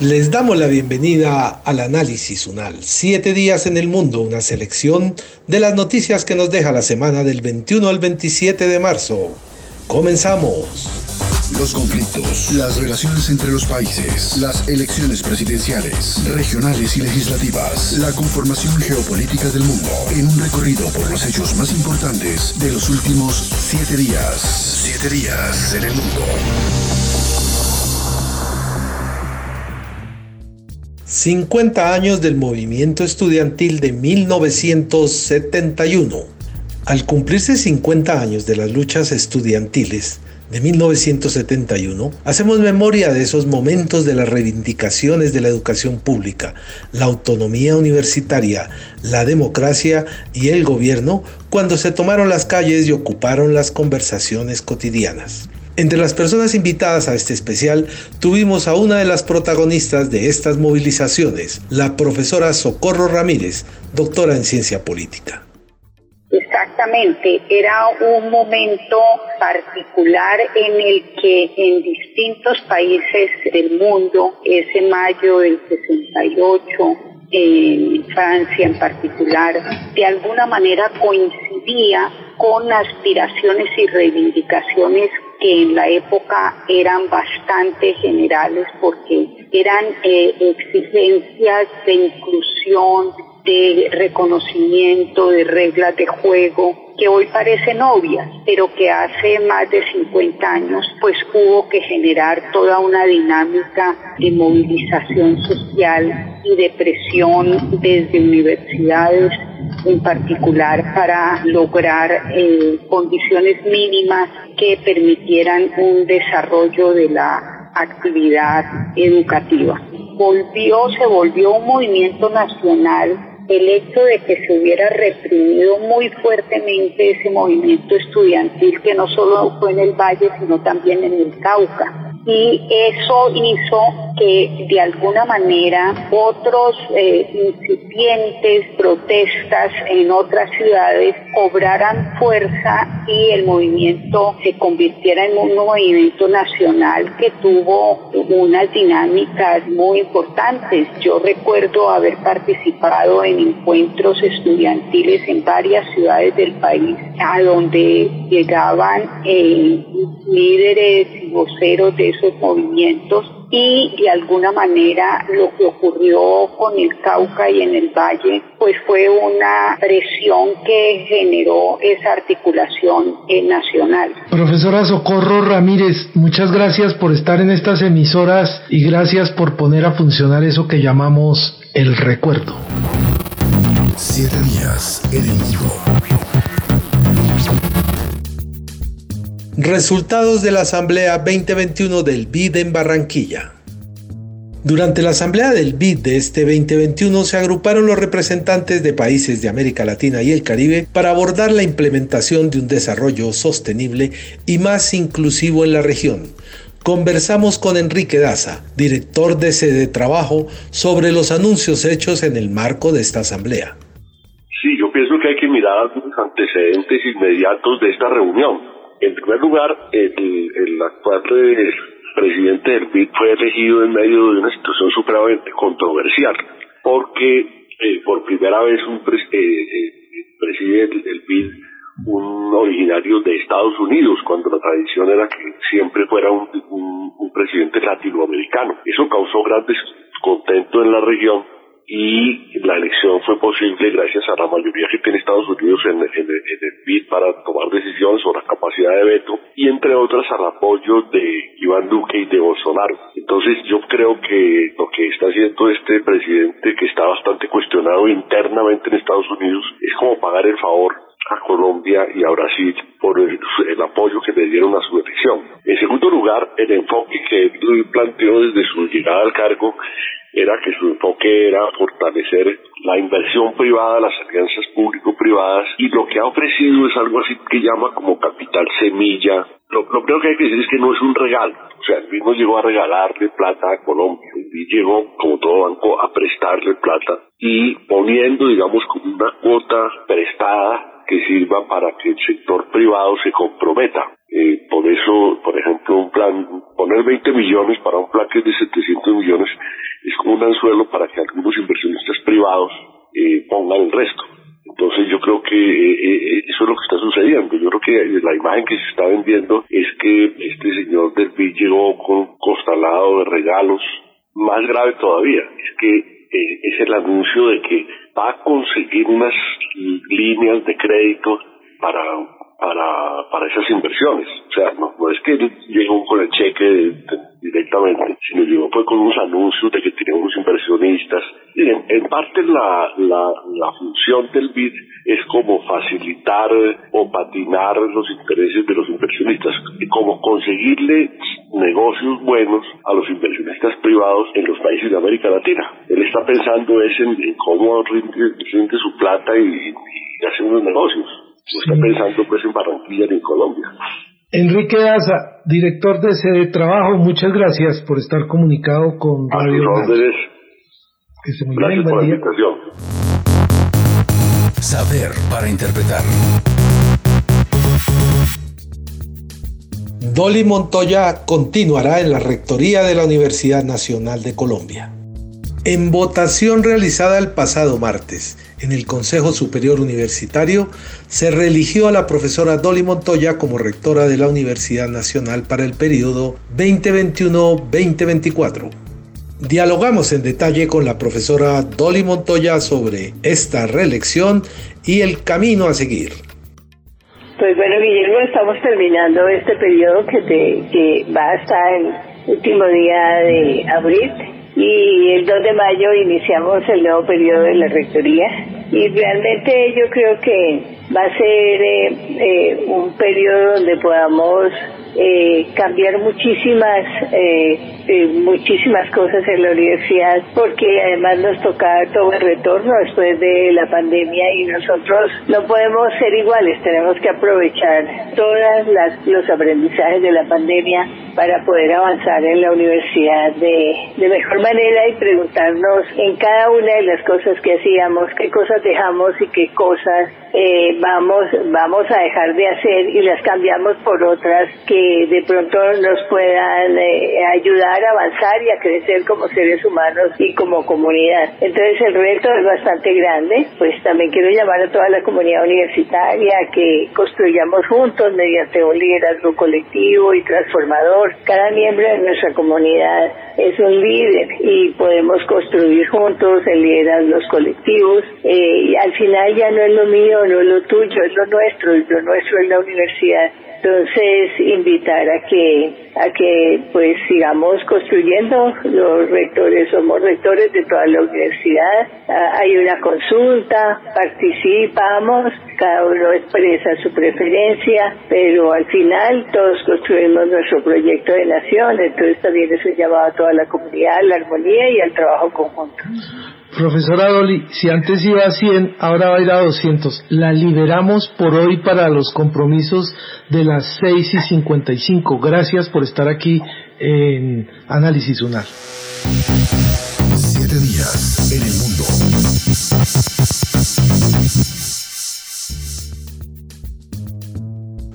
Les damos la bienvenida al análisis UNAL. Siete días en el mundo, una selección de las noticias que nos deja la semana del 21 al 27 de marzo. Comenzamos. Los conflictos, las relaciones entre los países, las elecciones presidenciales, regionales y legislativas, la conformación geopolítica del mundo, en un recorrido por los hechos más importantes de los últimos siete días. Siete días en el mundo. 50 años del movimiento estudiantil de 1971. Al cumplirse 50 años de las luchas estudiantiles de 1971, hacemos memoria de esos momentos de las reivindicaciones de la educación pública, la autonomía universitaria, la democracia y el gobierno cuando se tomaron las calles y ocuparon las conversaciones cotidianas. Entre las personas invitadas a este especial tuvimos a una de las protagonistas de estas movilizaciones, la profesora Socorro Ramírez, doctora en ciencia política. Exactamente, era un momento particular en el que en distintos países del mundo, ese mayo del 68, en Francia en particular, de alguna manera coincidía con aspiraciones y reivindicaciones que en la época eran bastante generales porque eran eh, exigencias de inclusión, de reconocimiento, de reglas de juego, que hoy parecen obvias, pero que hace más de 50 años pues hubo que generar toda una dinámica de movilización social y de presión desde universidades en particular para lograr eh, condiciones mínimas que permitieran un desarrollo de la actividad educativa. Volvió, se volvió un movimiento nacional el hecho de que se hubiera reprimido muy fuertemente ese movimiento estudiantil que no solo fue en el Valle, sino también en el Cauca y eso hizo que de alguna manera otros eh, incipientes protestas en otras ciudades cobraran fuerza y el movimiento se convirtiera en un movimiento nacional que tuvo unas dinámicas muy importantes. Yo recuerdo haber participado en encuentros estudiantiles en varias ciudades del país a donde llegaban eh, líderes y voceros de esos movimientos y de alguna manera lo que ocurrió con el Cauca y en el Valle pues fue una presión que generó esa articulación nacional. Profesora Socorro Ramírez, muchas gracias por estar en estas emisoras y gracias por poner a funcionar eso que llamamos el recuerdo. Siete días en el Resultados de la Asamblea 2021 del BID en Barranquilla. Durante la Asamblea del BID de este 2021 se agruparon los representantes de países de América Latina y el Caribe para abordar la implementación de un desarrollo sostenible y más inclusivo en la región. Conversamos con Enrique Daza, director de sede trabajo, sobre los anuncios hechos en el marco de esta asamblea. Sí, yo pienso que hay que mirar los antecedentes inmediatos de esta reunión en primer lugar, el, actual eh, presidente del BID fue elegido en medio de una situación supremamente controversial, porque eh, por primera vez un eh, presidente del BID un originario de Estados Unidos, cuando la tradición era que siempre fuera un, un presidente latinoamericano. Eso causó gran descontento en la región y la elección fue posible gracias a la mayoría que tiene Estados Unidos en, el BID para tomar decisiones sobre la capacidad de veto y entre otras al apoyo de Iván Duque y de Bolsonaro. Entonces yo creo que lo que está haciendo este presidente que está bastante cuestionado internamente en Estados Unidos es como pagar el favor a Colombia y a Brasil por el, apoyo que le dieron a su elección. En segundo lugar, el enfoque que él planteó desde su llegada al cargo era que su enfoque era fortalecer la inversión privada, las alianzas público-privadas y lo que ha ofrecido es algo así que llama como capital semilla. Lo, primero que hay que decir es que no es un regalo, o sea, el mismo llegó a regalarle plata a Colombia y llegó, como todo banco, a prestarle plata y poniendo, digamos, como una cuota prestada que sirva para que el sector privado se comprometa. Eh, por eso, por ejemplo, un plan, poner 20 millones para un plan que es de 700 millones es como un anzuelo para que algunos inversionistas privados eh, pongan el resto. Entonces yo creo que eh, eso es lo que está sucediendo. Yo creo que la imagen que se está vendiendo es que este señor del PIB llegó con costalado de regalos. Más grave todavía es que es el anuncio de que va a conseguir unas líneas de crédito para para, para esas inversiones. O sea, no, es que llegó con el cheque directamente, sino llegó fue con unos anuncios de que tienen unos inversionistas. Y en, parte la, la, la, función del BID es como facilitar o patinar los intereses de los inversionistas, y como conseguirle negocios buenos a los inversionistas privados en los países de América Latina. Él está pensando es en, cómo rinde, su plata y, y hacer unos negocios no está pensando pues en Barranquilla ni en Colombia. Enrique Asa, director de Sede Trabajo, muchas gracias por estar comunicado con Radio Gracias por la invitación. Saber para interpretar. Dolly Montoya continuará en la rectoría de la Universidad Nacional de Colombia. En votación realizada el pasado martes en el Consejo Superior Universitario, se reeligió a la profesora Dolly Montoya como rectora de la Universidad Nacional para el periodo 2021-2024. Dialogamos en detalle con la profesora Dolly Montoya sobre esta reelección y el camino a seguir. Pues bueno, Guillermo, estamos terminando este periodo que, va hasta el último día de abril y el 2 de mayo iniciamos el nuevo periodo de la rectoría. Y realmente yo creo que va a ser eh, eh, un periodo donde podamos eh, cambiar muchísimas muchísimas cosas en la universidad porque además nos toca todo el retorno después de la pandemia y nosotros no podemos ser iguales. Tenemos que aprovechar todos los aprendizajes de la pandemia para poder avanzar en la universidad de, de mejor manera y preguntarnos en cada una de las cosas que hacíamos qué cosas dejamos y qué cosas eh, vamos, vamos a dejar de hacer y las cambiamos por otras que de pronto nos puedan eh, ayudar a avanzar y a crecer como seres humanos y como comunidad. Entonces el reto es bastante grande, pues también quiero llamar a toda la comunidad universitaria que construyamos juntos mediante un liderazgo colectivo y transformador. Cada miembro de nuestra comunidad es un líder y podemos construir juntos el liderazgo colectivos eh, y al final ya no es lo mío no es lo tuyo, es lo nuestro, y lo nuestro es la universidad. Entonces, invitar a que, a que pues sigamos construyendo. Los rectores somos rectores de toda la universidad. Ah, hay una consulta, participamos, cada uno expresa su preferencia, pero al final todos construimos nuestro proyecto de nación. Entonces también eso llamado a toda la comunidad, a la armonía y al trabajo conjunto. Profesora Dolly, si antes iba a 100, ahora va a ir a 200. La liberamos por hoy para los compromisos de las 6 y 55. Gracias por estar aquí en Análisis Unar. Siete días en el mundo.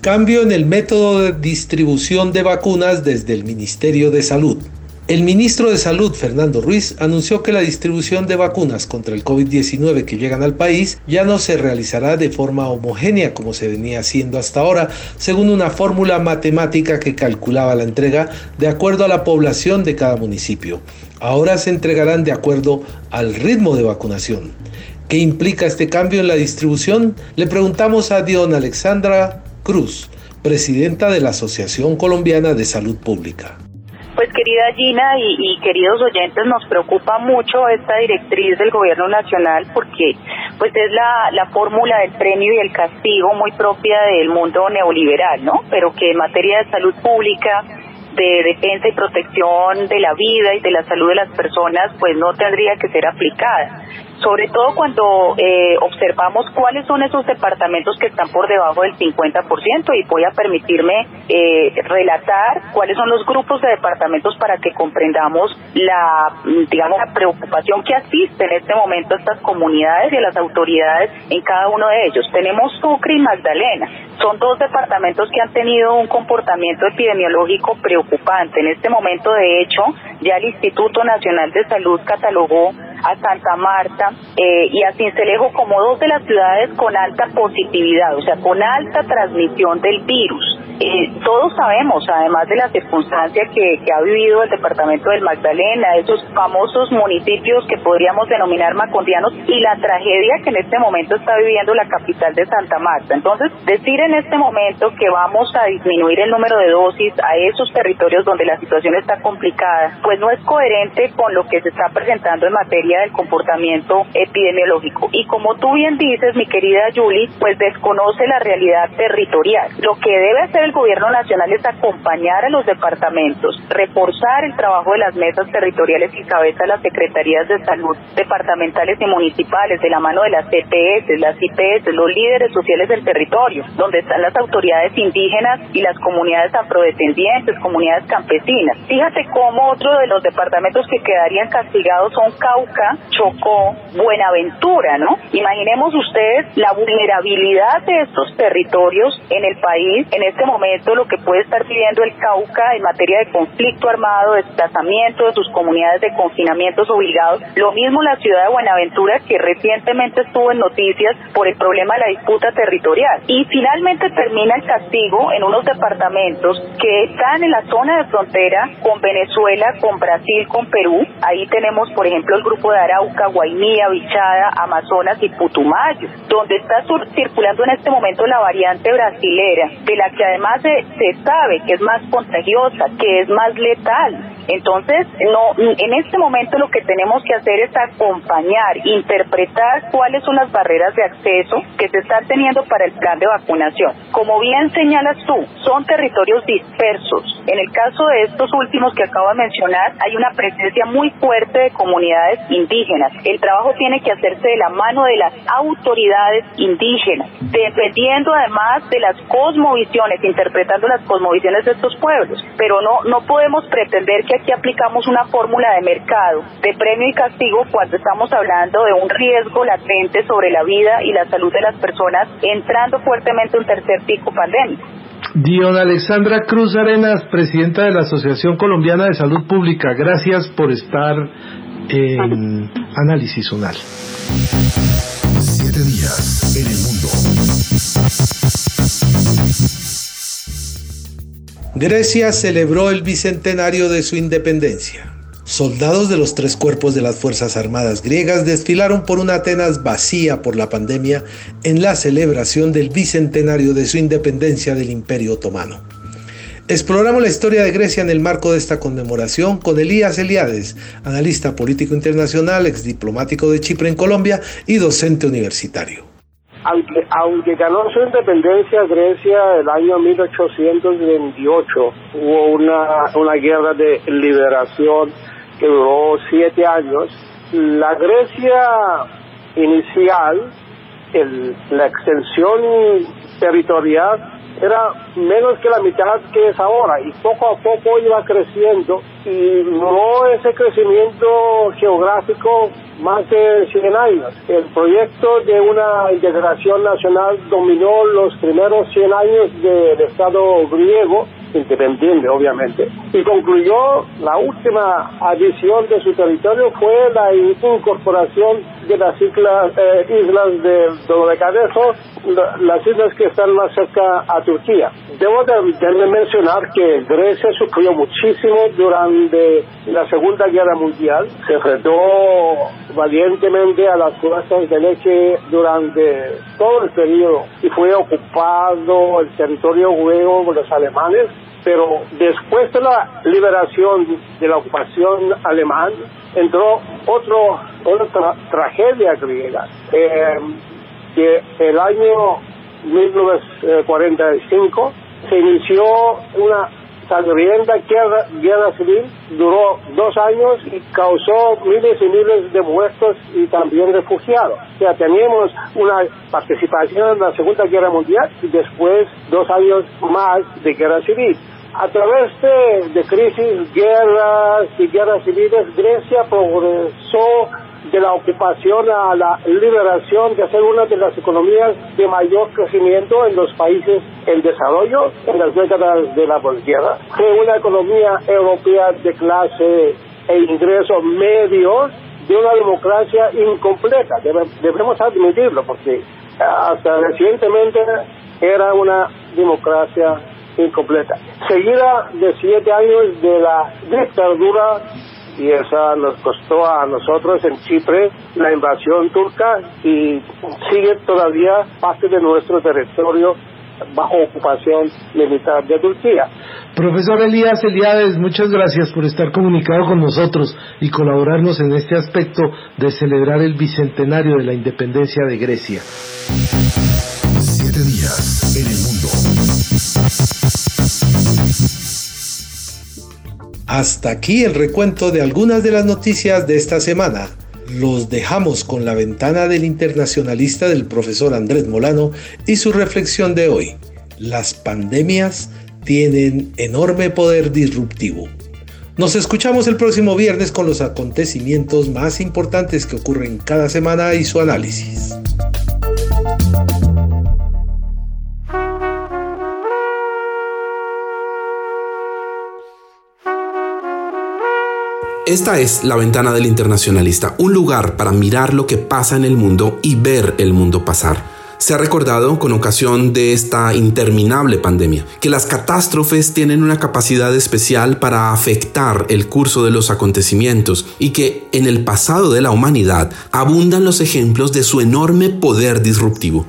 Cambio en el método de distribución de vacunas desde el Ministerio de Salud. El ministro de Salud, Fernando Ruiz, anunció que la distribución de vacunas contra el COVID-19 que llegan al país ya no se realizará de forma homogénea como se venía haciendo hasta ahora, según una fórmula matemática que calculaba la entrega de acuerdo a la población de cada municipio. Ahora se entregarán de acuerdo al ritmo de vacunación. ¿Qué implica este cambio en la distribución? Le preguntamos a Dion Alexandra Cruz, presidenta de la Asociación Colombiana de Salud Pública. Pues querida Gina y, queridos oyentes, nos preocupa mucho esta directriz del gobierno nacional porque pues es la, la fórmula del premio y el castigo muy propia del mundo neoliberal, ¿no? Pero que en materia de salud pública de defensa y protección de la vida y de la salud de las personas, pues no tendría que ser aplicada sobre todo cuando eh, observamos cuáles son esos departamentos que están por debajo del 50% y voy a permitirme eh, relatar cuáles son los grupos de departamentos para que comprendamos la, digamos, la preocupación que asiste en este momento a estas comunidades y a las autoridades en cada uno de ellos. Tenemos Sucre y Magdalena. Son dos departamentos que han tenido un comportamiento epidemiológico preocupante. En este momento, de hecho, ya el Instituto Nacional de Salud catalogó a Santa Marta eh, y a Cincelejo como dos de las ciudades con alta positividad, o sea, con alta transmisión del virus. Eh, todos sabemos, además de la circunstancia que, ha vivido el departamento del Magdalena, esos famosos municipios que podríamos denominar macondianos y la tragedia que en este momento está viviendo la capital de Santa Marta. Entonces, decir en este momento que vamos a disminuir el número de dosis a esos territorios donde la situación está complicada, pues no es coherente con lo que se está presentando en materia del comportamiento epidemiológico. Y como tú bien dices, mi querida Julie, pues desconoce la realidad territorial. Lo que debe hacer el gobierno nacional es acompañar a los departamentos, reforzar el trabajo de las mesas territoriales y cabeza las secretarías de salud departamentales y municipales de la mano de las CPS, las IPS, los líderes sociales del territorio, donde están las autoridades indígenas y las comunidades afrodescendientes, comunidades campesinas. Fíjate cómo otro de los departamentos que quedarían castigados son Cauca, Chocó, Buenaventura, ¿no? Imaginemos ustedes la vulnerabilidad de estos territorios en el país en este momento lo que puede estar viviendo el Cauca en materia de conflicto armado, desplazamiento de sus comunidades de confinamientos obligados. Lo mismo la ciudad de Buenaventura que recientemente estuvo en noticias por el problema de la disputa territorial. Y finalmente termina el castigo en unos departamentos que están en la zona de frontera con Venezuela, con Brasil, con Perú. Ahí tenemos, por ejemplo, el grupo de Arauca, Guainía, Vichada, Amazonas y Putumayo, donde está circulando en este momento la variante brasilera, de la que además se, sabe que es más contagiosa, que es más letal. Entonces, no, en este momento lo que tenemos que hacer es acompañar, interpretar cuáles son las barreras de acceso que se están teniendo para el plan de vacunación. Como bien señalas tú, son territorios dispersos. En el caso de estos últimos que acabo de mencionar, hay una presencia muy fuerte de comunidades indígenas. El trabajo tiene que hacerse de la mano de las autoridades indígenas, dependiendo además de las cosmovisiones interpretando las cosmovisiones de estos pueblos, pero no, no podemos pretender que aquí aplicamos una fórmula de mercado, de premio y castigo cuando estamos hablando de un riesgo latente sobre la vida y la salud de las personas entrando fuertemente un tercer pico pandémico. Dion Alexandra Cruz Arenas, presidenta de la Asociación Colombiana de Salud Pública, gracias por estar en Análisis Unal. Siete días en el mundo. Grecia celebró el bicentenario de su independencia. Soldados de los tres cuerpos de las Fuerzas Armadas griegas desfilaron por una Atenas vacía por la pandemia en la celebración del bicentenario de su independencia del Imperio Otomano. Exploramos la historia de Grecia en el marco de esta conmemoración con Elías Eliades, analista político internacional, ex diplomático de Chipre en Colombia y docente universitario aunque, ganó su independencia Grecia el año 1828, hubo una, una guerra de liberación que duró siete años. La Grecia inicial, el, la extensión territorial era menos que la mitad que es ahora y poco a poco iba creciendo y no ese crecimiento geográfico más de 100 años. El proyecto de una integración nacional dominó los primeros 100 años del Estado griego, independiente obviamente, y concluyó la última adición de su territorio fue la incorporación de las islas, eh, islas de Dodecaneso, las islas que están más cerca a Turquía. Debo de, mencionar que Grecia sufrió muchísimo durante la Segunda Guerra Mundial, se enfrentó valientemente a las fuerzas de leche durante todo el periodo y fue ocupado el territorio griego por los alemanes, pero después de la liberación de la ocupación alemana entró otro, otra tragedia griega, eh, que el año 1945 se inició una sangrienta guerra civil duró dos años y causó miles y miles de muertos y también refugiados. O sea, teníamos una participación en la Segunda Guerra Mundial y después dos años más de guerra civil. A través de, de crisis, guerras y guerras civiles, Grecia progresó de la ocupación a la liberación de ser una de las economías de mayor crecimiento en los países en desarrollo en las décadas de la posguerra. Fue una economía europea de clase e ingresos medios de una democracia incompleta. debemos admitirlo porque hasta recientemente era una democracia incompleta. Seguida de siete años de la dictadura y esa nos costó a nosotros en Chipre la invasión turca y sigue todavía parte de nuestro territorio bajo ocupación militar de Turquía. Profesor Elías Eliades, muchas gracias por estar comunicado con nosotros y colaborarnos en este aspecto de celebrar el bicentenario de la independencia de Grecia. Siete días en el mundo. Hasta aquí el recuento de algunas de las noticias de esta semana. Los dejamos con la ventana del internacionalista del profesor Andrés Molano y su reflexión de hoy. Las pandemias tienen enorme poder disruptivo. Nos escuchamos el próximo viernes con los acontecimientos más importantes que ocurren cada semana y su análisis. Esta es la ventana del internacionalista, un lugar para mirar lo que pasa en el mundo y ver el mundo pasar. Se ha recordado con ocasión de esta interminable pandemia que las catástrofes tienen una capacidad especial para afectar el curso de los acontecimientos y que en el pasado de la humanidad abundan los ejemplos de su enorme poder disruptivo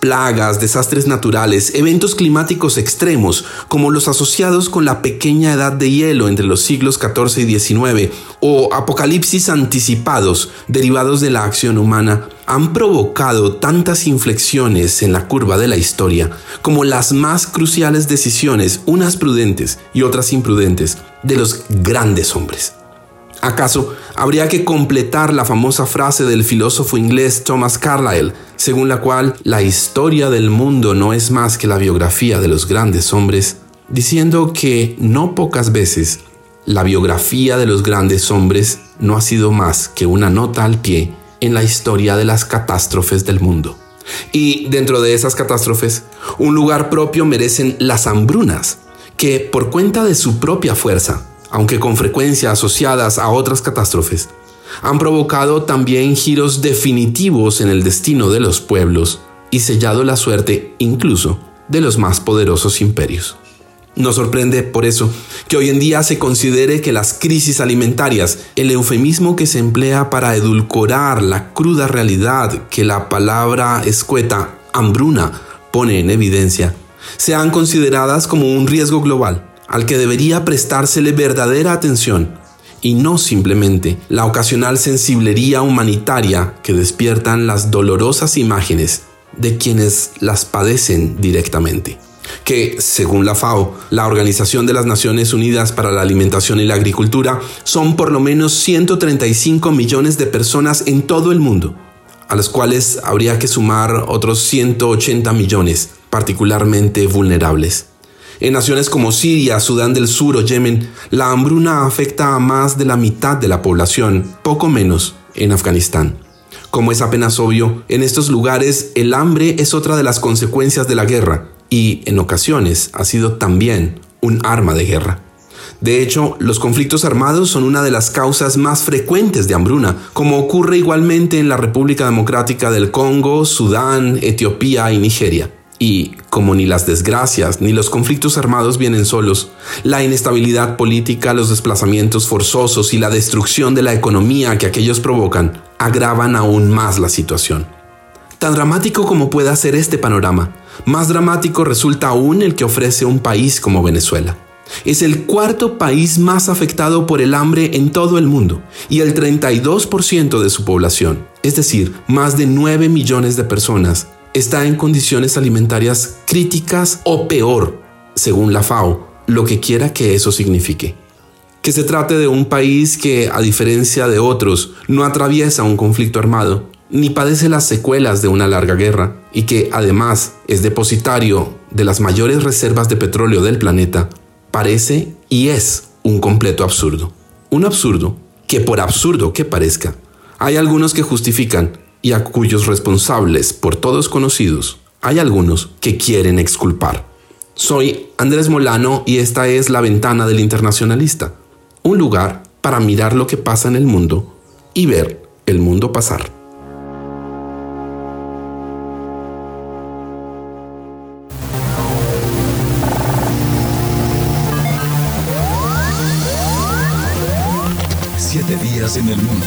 plagas, desastres naturales, eventos climáticos extremos, como los asociados con la pequeña edad de hielo entre los siglos XIV y XIX, o apocalipsis anticipados derivados de la acción humana, han provocado tantas inflexiones en la curva de la historia como las más cruciales decisiones, unas prudentes y otras imprudentes, de los grandes hombres. ¿Acaso habría que completar la famosa frase del filósofo inglés Thomas Carlyle, según la cual la historia del mundo no es más que la biografía de los grandes hombres, diciendo que no pocas veces la biografía de los grandes hombres no ha sido más que una nota al pie en la historia de las catástrofes del mundo. Y dentro de esas catástrofes, un lugar propio merecen las hambrunas, que por cuenta de su propia fuerza, aunque con frecuencia asociadas a otras catástrofes, han provocado también giros definitivos en el destino de los pueblos y sellado la suerte incluso de los más poderosos imperios. Nos sorprende por eso que hoy en día se considere que las crisis alimentarias, el eufemismo que se emplea para edulcorar la cruda realidad que la palabra escueta hambruna pone en evidencia, sean consideradas como un riesgo global al que debería prestársele verdadera atención y no simplemente la ocasional sensiblería humanitaria que despiertan las dolorosas imágenes de quienes las padecen directamente. Que, según la FAO, la Organización de las Naciones Unidas para la Alimentación y la Agricultura, son por lo menos 135 millones de personas en todo el mundo, a las cuales habría que sumar otros 180 millones particularmente vulnerables. En naciones como Siria, Sudán del Sur o Yemen, la hambruna afecta a más de la mitad de la población, poco menos en Afganistán. Como es apenas obvio, en estos lugares el hambre es otra de las consecuencias de la guerra y, en ocasiones, ha sido también un arma de guerra. De hecho, los conflictos armados son una de las causas más frecuentes de hambruna, como ocurre igualmente en la República Democrática del Congo, Sudán, Etiopía y Nigeria. Y como ni las desgracias ni los conflictos armados vienen solos, la inestabilidad política, los desplazamientos forzosos y la destrucción de la economía que aquellos provocan agravan aún más la situación. Tan dramático como pueda ser este panorama, más dramático resulta aún el que ofrece un país como Venezuela. Es el cuarto país más afectado por el hambre en todo el mundo y el 32% de su población, es decir, más de 9 millones de personas, está en condiciones alimentarias críticas o peor, según la FAO, lo que quiera que eso signifique. Que se trate de un país que, a diferencia de otros, no atraviesa un conflicto armado, ni padece las secuelas de una larga guerra, y que además es depositario de las mayores reservas de petróleo del planeta, parece y es un completo absurdo. Un absurdo que por absurdo que parezca, hay algunos que justifican y a cuyos responsables, por todos conocidos, hay algunos que quieren exculpar. Soy Andrés Molano y esta es La Ventana del Internacionalista, un lugar para mirar lo que pasa en el mundo y ver el mundo pasar. Siete días en el mundo.